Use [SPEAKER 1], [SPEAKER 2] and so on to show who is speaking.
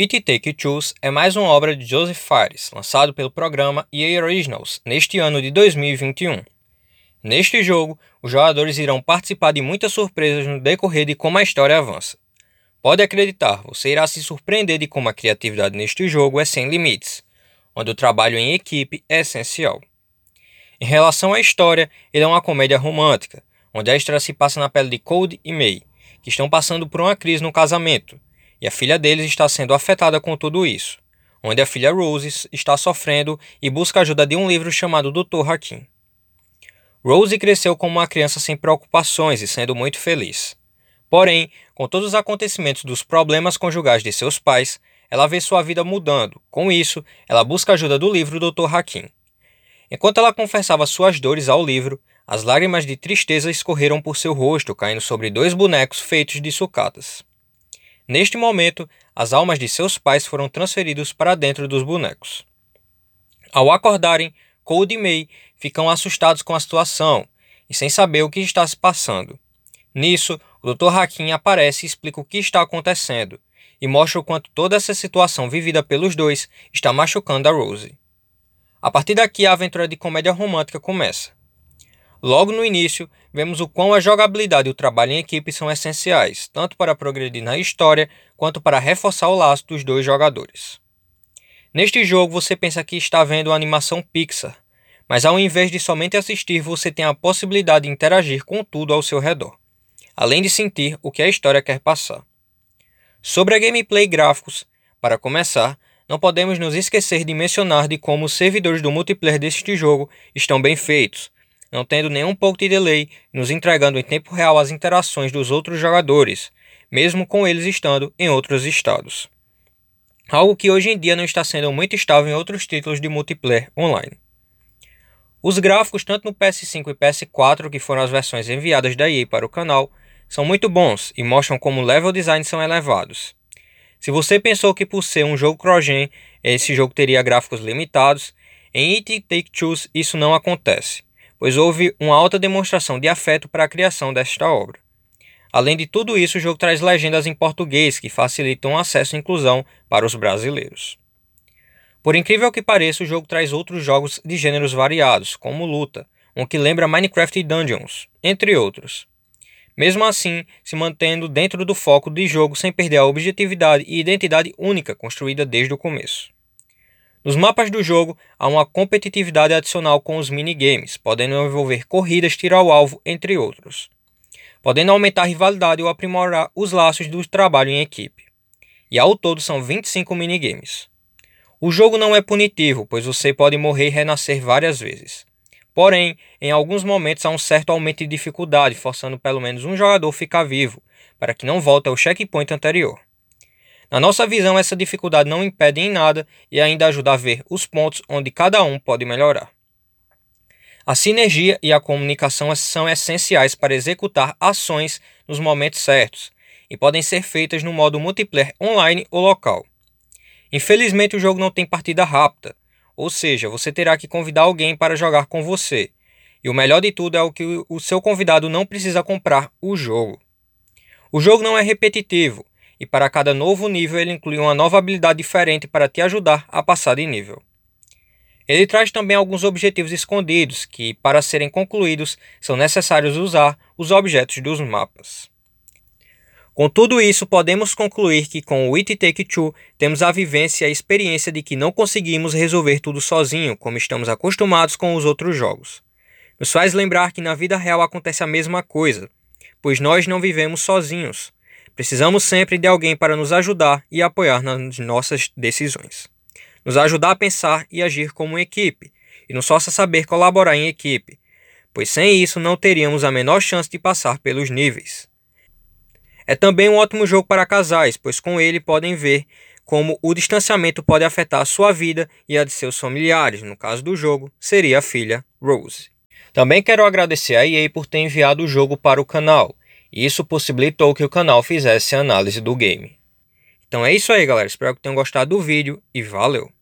[SPEAKER 1] It Take Two's é mais uma obra de Joseph Fares, lançado pelo programa EA Originals neste ano de 2021. Neste jogo, os jogadores irão participar de muitas surpresas no decorrer de como a história avança. Pode acreditar, você irá se surpreender de como a criatividade neste jogo é sem limites, onde o trabalho em equipe é essencial. Em relação à história, ele é uma comédia romântica, onde a história se passa na pele de Cold e May, que estão passando por uma crise no casamento, e a filha deles está sendo afetada com tudo isso, onde a filha Rose está sofrendo e busca ajuda de um livro chamado Dr. Hakim. Rose cresceu como uma criança sem preocupações e sendo muito feliz. Porém, com todos os acontecimentos dos problemas conjugais de seus pais, ela vê sua vida mudando. Com isso, ela busca ajuda do livro Dr. Hakim. Enquanto ela confessava suas dores ao livro, as lágrimas de tristeza escorreram por seu rosto, caindo sobre dois bonecos feitos de sucatas. Neste momento, as almas de seus pais foram transferidos para dentro dos bonecos. Ao acordarem, Cold e May ficam assustados com a situação e sem saber o que está se passando. Nisso, o Dr. Hakim aparece e explica o que está acontecendo e mostra o quanto toda essa situação vivida pelos dois está machucando a Rose. A partir daqui, a aventura de comédia romântica começa. Logo no início, vemos o quão a jogabilidade e o trabalho em equipe são essenciais, tanto para progredir na história quanto para reforçar o laço dos dois jogadores. Neste jogo, você pensa que está vendo uma animação Pixar, mas ao invés de somente assistir, você tem a possibilidade de interagir com tudo ao seu redor, além de sentir o que a história quer passar. Sobre a gameplay e gráficos, para começar, não podemos nos esquecer de mencionar de como os servidores do multiplayer deste jogo estão bem feitos, não tendo nenhum pouco de delay, nos entregando em tempo real as interações dos outros jogadores, mesmo com eles estando em outros estados. Algo que hoje em dia não está sendo muito estável em outros títulos de multiplayer online. Os gráficos, tanto no PS5 e PS4, que foram as versões enviadas da EA para o canal, são muito bons e mostram como level design são elevados. Se você pensou que por ser um jogo cross-gen, esse jogo teria gráficos limitados, em It Take-Two isso não acontece, pois houve uma alta demonstração de afeto para a criação desta obra. Além de tudo isso, o jogo traz legendas em português que facilitam o acesso e inclusão para os brasileiros. Por incrível que pareça, o jogo traz outros jogos de gêneros variados, como luta, um que lembra Minecraft e Dungeons, entre outros mesmo assim se mantendo dentro do foco de jogo sem perder a objetividade e identidade única construída desde o começo. Nos mapas do jogo há uma competitividade adicional com os minigames, podendo envolver corridas, tiro ao alvo, entre outros, podendo aumentar a rivalidade ou aprimorar os laços do trabalho em equipe. E ao todo são 25 minigames. O jogo não é punitivo, pois você pode morrer e renascer várias vezes. Porém, em alguns momentos há um certo aumento de dificuldade, forçando pelo menos um jogador ficar vivo, para que não volte ao checkpoint anterior. Na nossa visão, essa dificuldade não impede em nada e ainda ajuda a ver os pontos onde cada um pode melhorar. A sinergia e a comunicação são essenciais para executar ações nos momentos certos e podem ser feitas no modo multiplayer online ou local. Infelizmente, o jogo não tem partida rápida, ou seja, você terá que convidar alguém para jogar com você. E o melhor de tudo é o que o seu convidado não precisa comprar o jogo. O jogo não é repetitivo, e para cada novo nível ele inclui uma nova habilidade diferente para te ajudar a passar de nível. Ele traz também alguns objetivos escondidos que, para serem concluídos, são necessários usar os objetos dos mapas. Com tudo isso, podemos concluir que com o It Take Two temos a vivência e a experiência de que não conseguimos resolver tudo sozinho, como estamos acostumados com os outros jogos. Nos faz lembrar que na vida real acontece a mesma coisa, pois nós não vivemos sozinhos. Precisamos sempre de alguém para nos ajudar e apoiar nas nossas decisões. Nos ajudar a pensar e agir como equipe, e não só saber colaborar em equipe, pois sem isso não teríamos a menor chance de passar pelos níveis. É também um ótimo jogo para casais, pois com ele podem ver como o distanciamento pode afetar a sua vida e a de seus familiares. No caso do jogo, seria a filha Rose. Também quero agradecer a EA por ter enviado o jogo para o canal. Isso possibilitou que o canal fizesse a análise do game. Então é isso aí, galera. Espero que tenham gostado do vídeo e valeu!